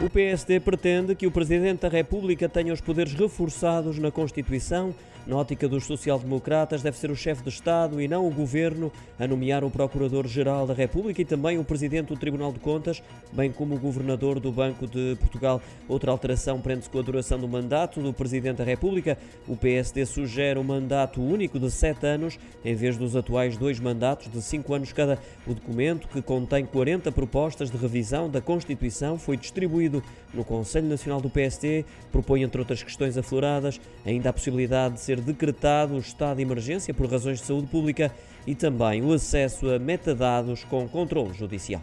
O PSD pretende que o Presidente da República tenha os poderes reforçados na Constituição. Na ótica dos social-democratas, deve ser o chefe de Estado e não o Governo a nomear o Procurador-Geral da República e também o Presidente do Tribunal de Contas, bem como o Governador do Banco de Portugal. Outra alteração prende-se com a duração do mandato do Presidente da República. O PSD sugere um mandato único de sete anos, em vez dos atuais dois mandatos de cinco anos cada. O documento, que contém 40 propostas de revisão da Constituição, foi distribuído no Conselho Nacional do PSD, propõe, entre outras questões afloradas, ainda a possibilidade de ser decretado o estado de emergência por razões de saúde pública e também o acesso a metadados com controle judicial.